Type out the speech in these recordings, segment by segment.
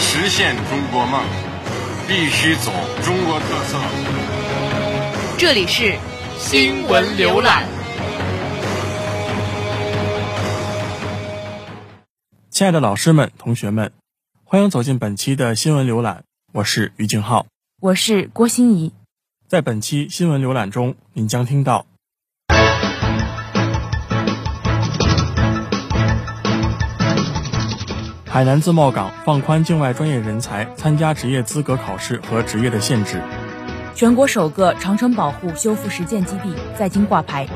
实现中国梦，必须走中国特色。这里是新闻浏览。亲爱的老师们、同学们，欢迎走进本期的新闻浏览。我是于静浩，我是郭欣怡。在本期新闻浏览中，您将听到。海南自贸港放宽境外专业人才参加职业资格考试和职业的限制。全国首个长城保护修复实践基地在京挂牌。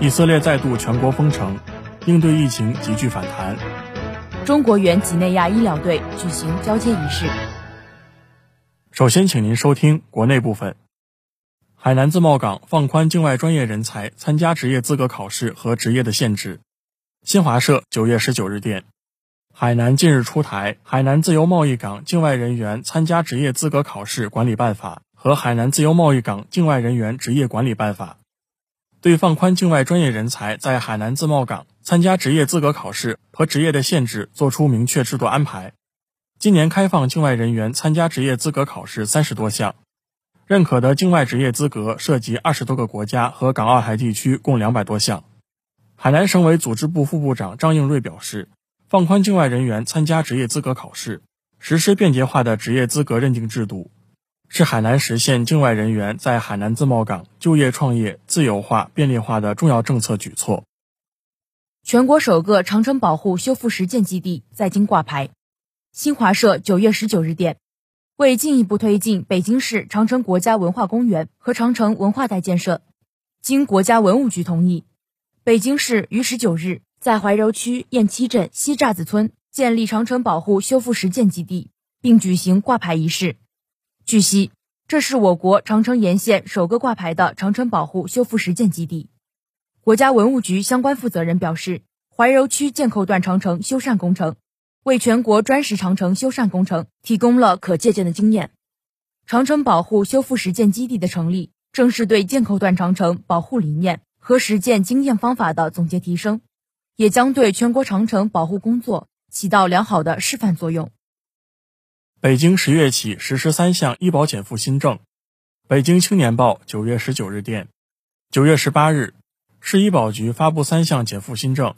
以色列再度全国封城，应对疫情急剧反弹。中国援几内亚医疗队举行交接仪式。首先，请您收听国内部分。海南自贸港放宽境外专业人才参加职业资格考试和职业的限制。新华社九月十九日电。海南近日出台《海南自由贸易港境外人员参加职业资格考试管理办法》和《海南自由贸易港境外人员职业管理办法》，对放宽境外专业人才在海南自贸港参加职业资格考试和职业的限制作出明确制度安排。今年开放境外人员参加职业资格考试三十多项，认可的境外职业资格涉及二十多个国家和港澳台地区，共两百多项。海南省委组织部副部长张应瑞表示。放宽境外人员参加职业资格考试，实施便捷化的职业资格认定制度，是海南实现境外人员在海南自贸港就业创业自由化便利化的重要政策举措。全国首个长城保护修复实践基地在京挂牌。新华社九月十九日电，为进一步推进北京市长城国家文化公园和长城文化带建设，经国家文物局同意，北京市于十九日。在怀柔区雁栖镇西栅子村建立长城保护修复实践基地，并举行挂牌仪式。据悉，这是我国长城沿线首个挂牌的长城保护修复实践基地。国家文物局相关负责人表示，怀柔区箭扣段长城修缮工程为全国砖石长城修缮工程提供了可借鉴的经验。长城保护修复实践基地的成立，正是对箭扣段长城保护理念和实践经验方法的总结提升。也将对全国长城保护工作起到良好的示范作用。北京十月起实施三项医保减负新政。北京青年报九月十九日电，九月十八日，市医保局发布三项减负新政，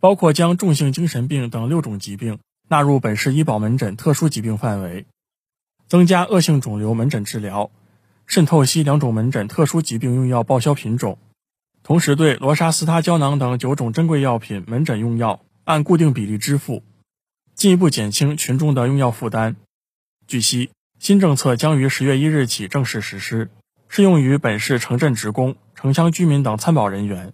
包括将重性精神病等六种疾病纳入本市医保门诊特殊疾病范围，增加恶性肿瘤门诊治疗、肾透析两种门诊特殊疾病用药报销品种。同时，对罗沙司他胶囊等九种珍贵药品门诊用药按固定比例支付，进一步减轻群众的用药负担。据悉，新政策将于十月一日起正式实施，适用于本市城镇职工、城乡居民等参保人员。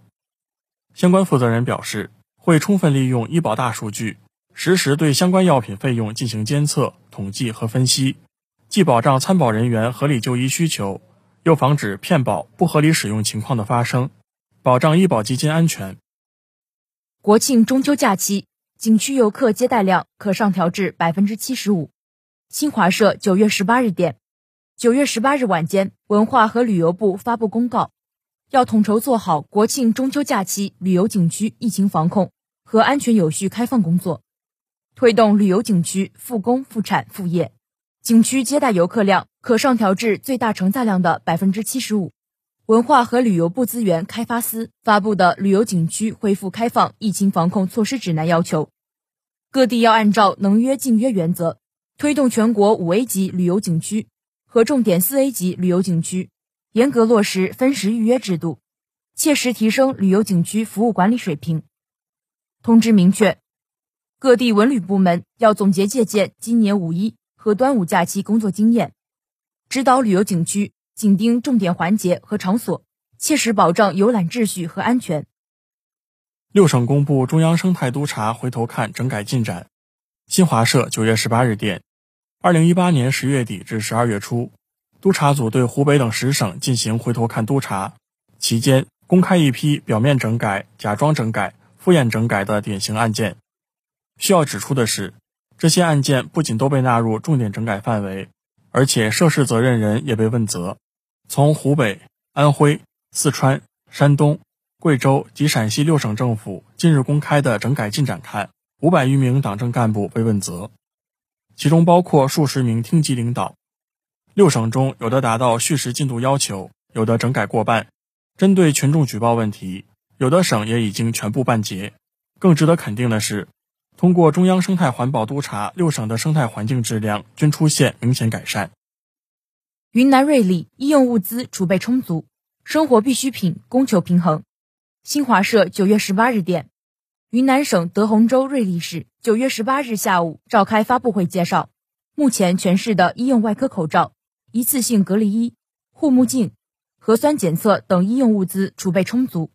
相关负责人表示，会充分利用医保大数据，实时对相关药品费用进行监测、统计和分析，既保障参保人员合理就医需求，又防止骗保、不合理使用情况的发生。保障医保基金安全。国庆中秋假期，景区游客接待量可上调至百分之七十五。新华社九月十八日电，九月十八日晚间，文化和旅游部发布公告，要统筹做好国庆中秋假期旅游景区疫情防控和安全有序开放工作，推动旅游景区复工复产复业。景区接待游客量可上调至最大承载量的百分之七十五。文化和旅游部资源开发司发布的旅游景区恢复开放疫情防控措施指南要求，各地要按照能约尽约原则，推动全国五 A 级旅游景区和重点四 A 级旅游景区严格落实分时预约制度，切实提升旅游景区服务管理水平。通知明确，各地文旅部门要总结借鉴今年五一和端午假期工作经验，指导旅游景区。紧盯重点环节和场所，切实保障游览秩序和安全。六省公布中央生态督察回头看整改进展。新华社九月十八日电，二零一八年十月底至十二月初，督查组对湖北等十省进行回头看督查，期间公开一批表面整改、假装整改、敷衍整改的典型案件。需要指出的是，这些案件不仅都被纳入重点整改范围，而且涉事责任人也被问责。从湖北、安徽、四川、山东、贵州及陕西六省政府近日公开的整改进展看，五百余名党政干部被问责。其中包括数十名厅级领导，六省中有的达到叙时进度要求，有的整改过半。针对群众举报问题，有的省也已经全部办结。更值得肯定的是，通过中央生态环保督查，六省的生态环境质量均出现明显改善。云南瑞丽医用物资储备充足，生活必需品供求平衡。新华社九月十八日电。云南省德宏州瑞丽市九月十八日下午召开发布会，介绍，目前全市的医用外科口罩、一次性隔离衣、护目镜、核酸检测等医用物资储备充足，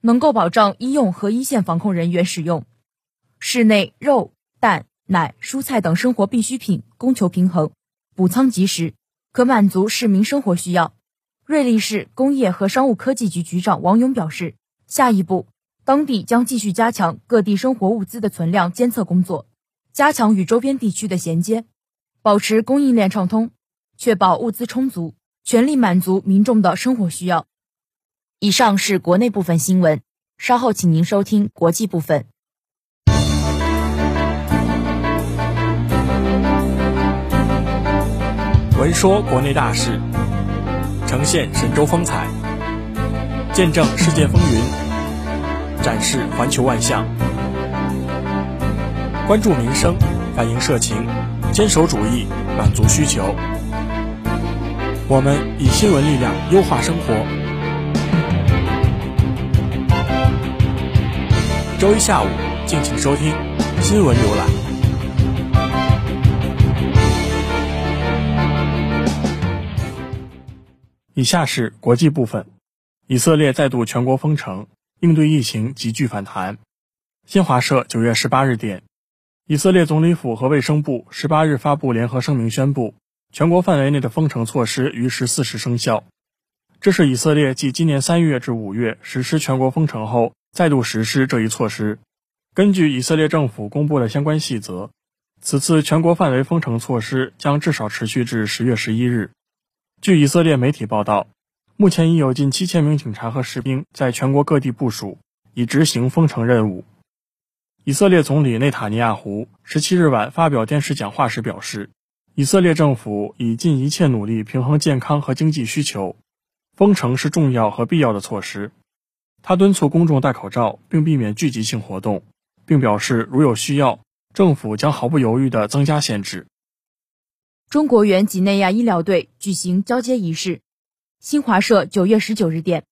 能够保障医用和一线防控人员使用。市内肉、蛋、奶、蔬菜等生活必需品供求平衡，补仓及时，可满足市民生活需要。瑞丽市工业和商务科技局局长王勇表示，下一步。当地将继续加强各地生活物资的存量监测工作，加强与周边地区的衔接，保持供应链畅通，确保物资充足，全力满足民众的生活需要。以上是国内部分新闻，稍后请您收听国际部分。闻说国内大事，呈现神州风采，见证世界风云。展示环球万象，关注民生，反映社情，坚守主义，满足需求。我们以新闻力量优化生活。周一下午，敬请收听新闻浏览。以下是国际部分：以色列再度全国封城。应对疫情急剧反弹。新华社九月十八日电，以色列总理府和卫生部十八日发布联合声明，宣布全国范围内的封城措施于十四时生效。这是以色列继今年三月至五月实施全国封城后，再度实施这一措施。根据以色列政府公布的相关细则，此次全国范围封城措施将至少持续至十月十一日。据以色列媒体报道。目前已有近七千名警察和士兵在全国各地部署，以执行封城任务。以色列总理内塔尼亚胡十七日晚发表电视讲话时表示，以色列政府已尽一切努力平衡健康和经济需求，封城是重要和必要的措施。他敦促公众戴口罩并避免聚集性活动，并表示如有需要，政府将毫不犹豫地增加限制。中国援几内亚医疗队举行交接仪式。新华社九月十九日电，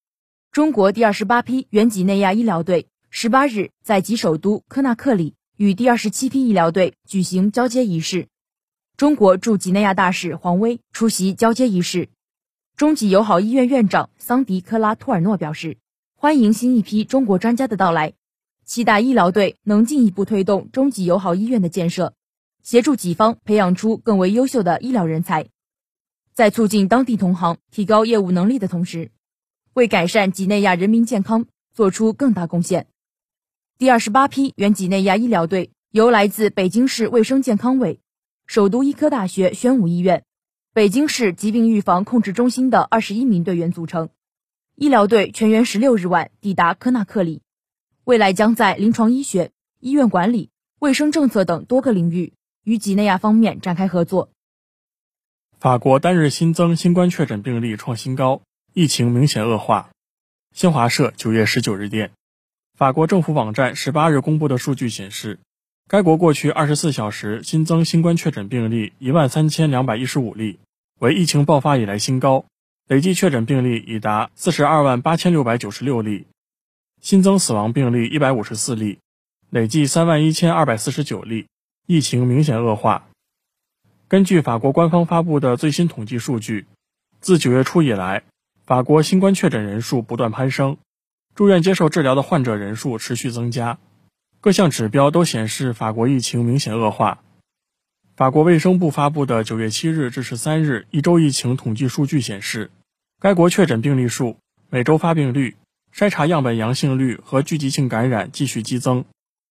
中国第二十八批援几内亚医疗队十八日在吉首都科纳克里与第二十七批医疗队举行交接仪式。中国驻几内亚大使黄威出席交接仪式。中几友好医院院长桑迪科拉托尔诺表示，欢迎新一批中国专家的到来，期待医疗队能进一步推动中几友好医院的建设，协助己方培养出更为优秀的医疗人才。在促进当地同行提高业务能力的同时，为改善几内亚人民健康做出更大贡献。第二十八批原几内亚医疗队由来自北京市卫生健康委、首都医科大学宣武医院、北京市疾病预防控制中心的二十一名队员组成。医疗队全员十六日晚抵达科纳克里，未来将在临床医学、医院管理、卫生政策等多个领域与几内亚方面展开合作。法国单日新增新冠确诊病例创新高，疫情明显恶化。新华社九月十九日电，法国政府网站十八日公布的数据显示，该国过去二十四小时新增新冠确诊病例一万三千两百一十五例，为疫情爆发以来新高，累计确诊病例已达四十二万八千六百九十六例，新增死亡病例一百五十四例，累计三万一千二百四十九例，疫情明显恶化。根据法国官方发布的最新统计数据，自九月初以来，法国新冠确诊人数不断攀升，住院接受治疗的患者人数持续增加，各项指标都显示法国疫情明显恶化。法国卫生部发布的九月七日至十三日一周疫情统计数据显示，该国确诊病例数、每周发病率、筛查样本阳性率和聚集性感染继续激增。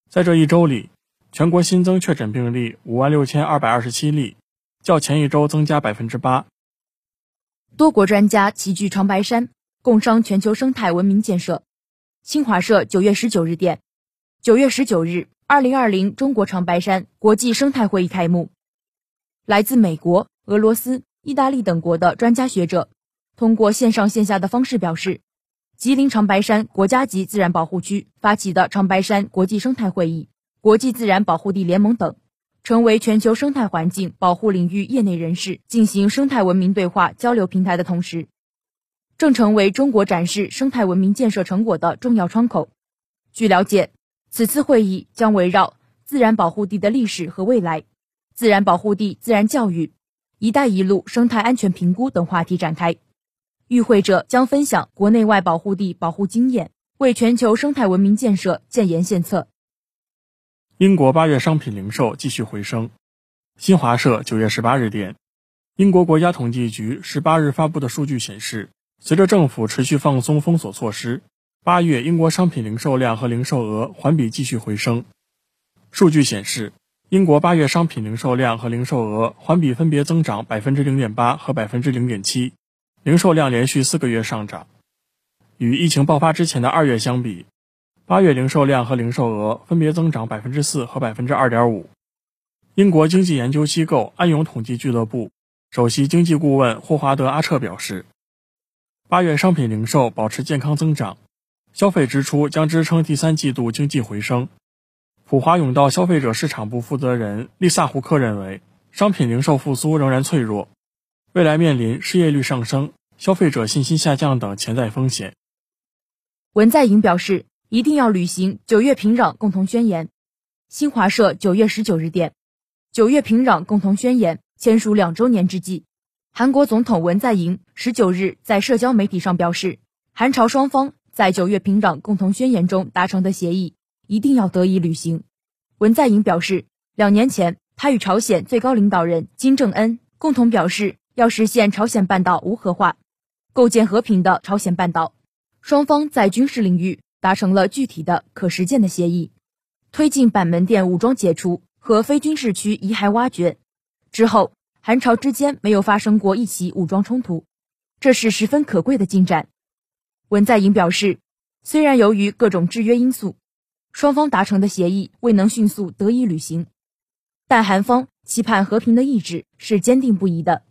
在这一周里，全国新增确诊病例五万六千二百二十七例，较前一周增加百分之八。多国专家齐聚长白山，共商全球生态文明建设。新华社九月十九日电，九月十九日。二零二零中国长白山国际生态会议开幕，来自美国、俄罗斯、意大利等国的专家学者，通过线上线下的方式表示，吉林长白山国家级自然保护区发起的长白山国际生态会议、国际自然保护地联盟等，成为全球生态环境保护领域业内人士进行生态文明对话交流平台的同时，正成为中国展示生态文明建设成果的重要窗口。据了解。此次会议将围绕自然保护地的历史和未来、自然保护地自然教育、“一带一路”生态安全评估等话题展开。与会者将分享国内外保护地保护经验，为全球生态文明建设建言献策。英国八月商品零售继续回升。新华社九月十八日电，英国国家统计局十八日发布的数据显示，随着政府持续放松封锁措施。八月，英国商品零售量和零售额环比继续回升。数据显示，英国八月商品零售量和零售额环比分别增长百分之零点八和百分之零点七，零售量连续四个月上涨。与疫情爆发之前的二月相比，八月零售量和零售额分别增长百分之四和百分之二点五。英国经济研究机构安永统计俱乐部首席经济顾问霍华德·阿彻表示，八月商品零售保持健康增长。消费支出将支撑第三季度经济回升。普华永道消费者市场部负责人丽萨胡克认为，商品零售复苏仍然脆弱，未来面临失业率上升、消费者信心下降等潜在风险。文在寅表示，一定要履行九月平壤共同宣言。新华社九月十九日电，九月平壤共同宣言签署两周年之际，韩国总统文在寅十九日在社交媒体上表示，韩朝双方。在九月平壤共同宣言中达成的协议一定要得以履行。文在寅表示，两年前他与朝鲜最高领导人金正恩共同表示要实现朝鲜半岛无核化，构建和平的朝鲜半岛。双方在军事领域达成了具体的可实践的协议，推进板门店武装解除和非军事区遗骸挖掘。之后，韩朝之间没有发生过一起武装冲突，这是十分可贵的进展。文在寅表示，虽然由于各种制约因素，双方达成的协议未能迅速得以履行，但韩方期盼和平的意志是坚定不移的。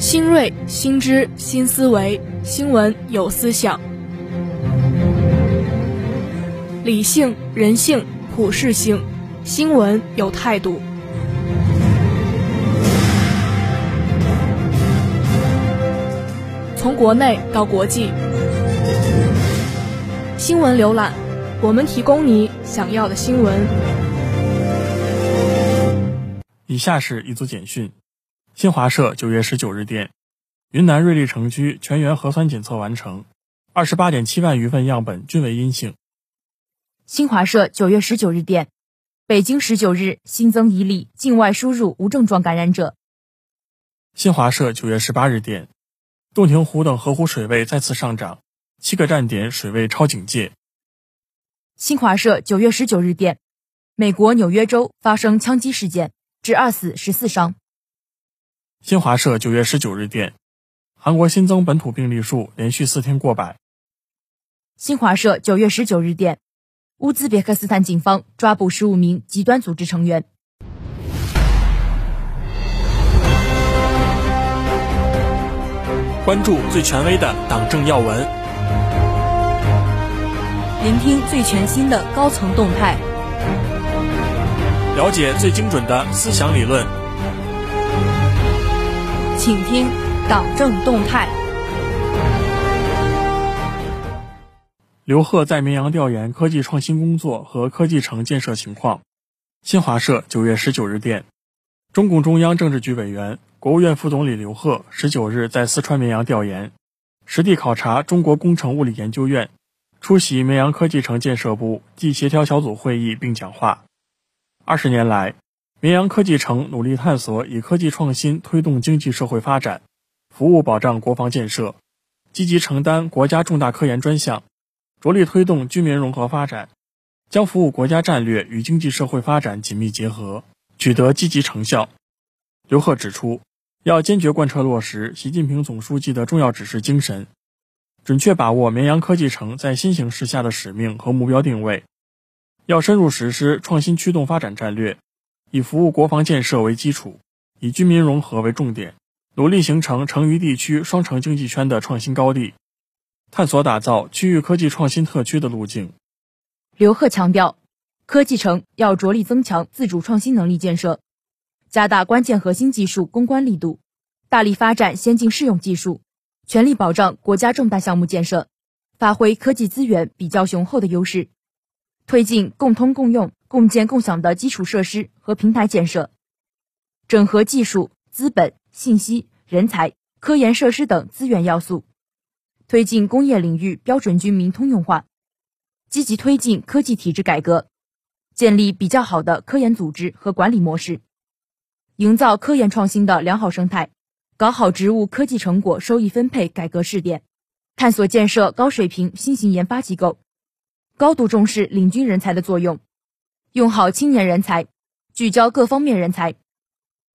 新锐、新知、新思维，新闻有思想，理性、人性、普世性，新闻有态度。从国内到国际，新闻浏览，我们提供你想要的新闻。以下是一组简讯：新华社九月十九日电，云南瑞丽城区全员核酸检测完成，二十八点七万余份样本均为阴性。新华社九月十九日电，北京十九日新增一例境外输入无症状感染者。新华社九月十八日电。洞庭湖等河湖水位再次上涨，七个站点水位超警戒。新华社九月十九日电，美国纽约州发生枪击事件，致二死十四伤。新华社九月十九日电，韩国新增本土病例数连续四天过百。新华社九月十九日电，乌兹别克斯坦警方抓捕十五名极端组织成员。关注最权威的党政要闻，聆听最全新的高层动态，了解最精准的思想理论，请听党政动态。刘鹤在绵阳调研科技创新工作和科技城建设情况。新华社九月十九日电，中共中央政治局委员。国务院副总理刘鹤十九日在四川绵阳调研，实地考察中国工程物理研究院、出席绵阳科技城建设部暨协调小组会议并讲话。二十年来，绵阳科技城努力探索以科技创新推动经济社会发展，服务保障国防建设，积极承担国家重大科研专项，着力推动军民融合发展，将服务国家战略与经济社会发展紧密结合，取得积极成效。刘鹤指出，要坚决贯彻落实习近平总书记的重要指示精神，准确把握绵阳科技城在新形势下的使命和目标定位。要深入实施创新驱动发展战略，以服务国防建设为基础，以军民融合为重点，努力形成成渝地区双城经济圈的创新高地，探索打造区域科技创新特区的路径。刘鹤强调，科技城要着力增强自主创新能力建设，加大关键核心技术攻关力度，大力发展先进适用技术，全力保障国家重大项目建设，发挥科技资源比较雄厚的优势。推进共通共用、共建共享的基础设施和平台建设，整合技术、资本、信息、人才、科研设施等资源要素，推进工业领域标准军民通用化，积极推进科技体制改革，建立比较好的科研组织和管理模式，营造科研创新的良好生态，搞好职务科技成果收益分配改革试点，探索建设高水平新型研发机构。高度重视领军人才的作用，用好青年人才，聚焦各方面人才，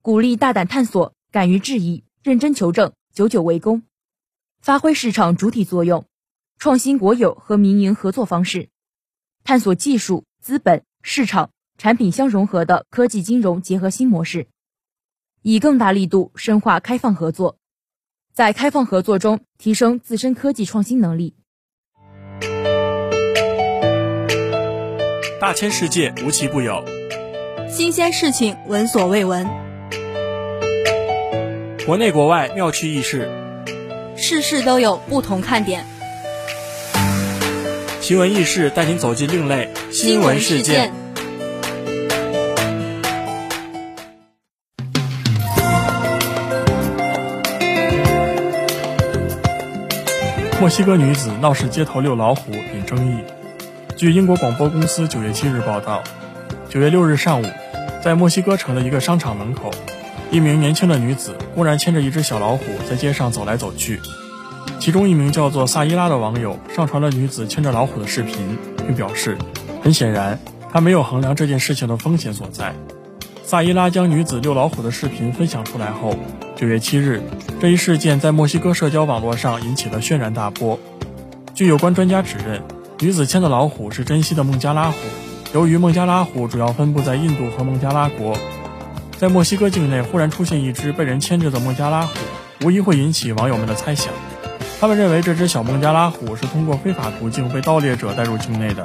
鼓励大胆探索、敢于质疑、认真求证、久久为功，发挥市场主体作用，创新国有和民营合作方式，探索技术、资本、市场、产品相融合的科技金融结合新模式，以更大力度深化开放合作，在开放合作中提升自身科技创新能力。大千世界无奇不有，新鲜事情闻所未闻，国内国外妙趣轶事，事事都有不同看点。奇闻异事带您走进另类新闻事件。墨西哥女子闹市街头遛老虎引争议。据英国广播公司九月七日报道，九月六日上午，在墨西哥城的一个商场门口，一名年轻的女子公然牵着一只小老虎在街上走来走去。其中一名叫做萨伊拉的网友上传了女子牵着老虎的视频，并表示，很显然他没有衡量这件事情的风险所在。萨伊拉将女子遛老虎的视频分享出来后，九月七日，这一事件在墨西哥社交网络上引起了轩然大波。据有关专家指认。女子牵的老虎是珍稀的孟加拉虎。由于孟加拉虎主要分布在印度和孟加拉国，在墨西哥境内忽然出现一只被人牵着的孟加拉虎，无疑会引起网友们的猜想。他们认为这只小孟加拉虎是通过非法途径被盗猎者带入境内的。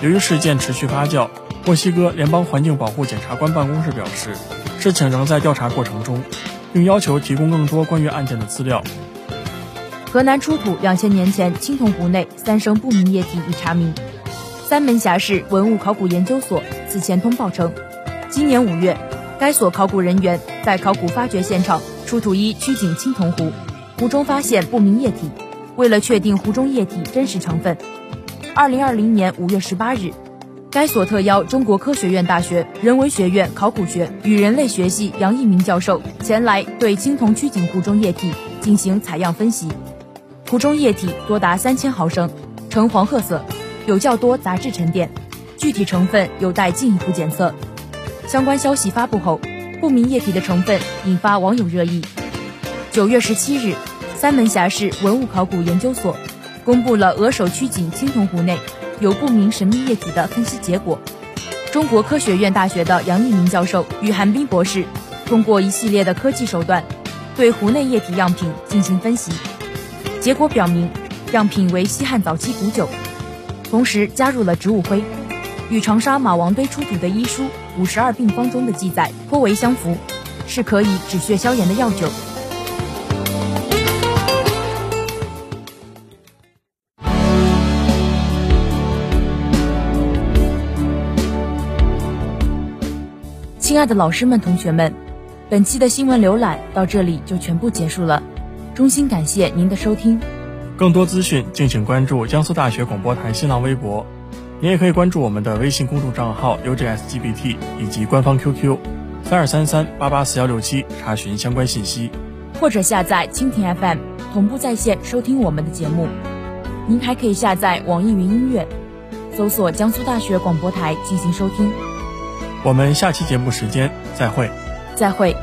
由于事件持续发酵，墨西哥联邦环境保护检察官办公室表示，事情仍在调查过程中，并要求提供更多关于案件的资料。河南出土两千年前青铜壶内三升不明液体已查明。三门峡市文物考古研究所此前通报称，今年五月，该所考古人员在考古发掘现场出土一曲颈青铜壶，壶中发现不明液体。为了确定壶中液体真实成分，二零二零年五月十八日，该所特邀中国科学院大学人文学院考古学与人类学系杨一鸣教授前来对青铜曲颈壶中液体进行采样分析。壶中液体多达三千毫升，呈黄褐色，有较多杂质沉淀，具体成分有待进一步检测。相关消息发布后，不明液体的成分引发网友热议。九月十七日，三门峡市文物考古研究所公布了额首曲颈青铜壶内有不明神秘液体的分析结果。中国科学院大学的杨一鸣教授与韩冰博士通过一系列的科技手段，对壶内液体样品进行分析。结果表明，样品为西汉早期古酒，同时加入了植物灰，与长沙马王堆出土的医书《五十二病方》中的记载颇为相符，是可以止血消炎的药酒。亲爱的老师们、同学们，本期的新闻浏览到这里就全部结束了。衷心感谢您的收听，更多资讯，敬请关注江苏大学广播台新浪微博。您也可以关注我们的微信公众账号 UJSGBT 以及官方 QQ 三二三三八八四幺六七，查询相关信息。或者下载蜻蜓 FM 同步在线收听我们的节目。您还可以下载网易云音乐，搜索江苏大学广播台进行收听。我们下期节目时间再会。再会。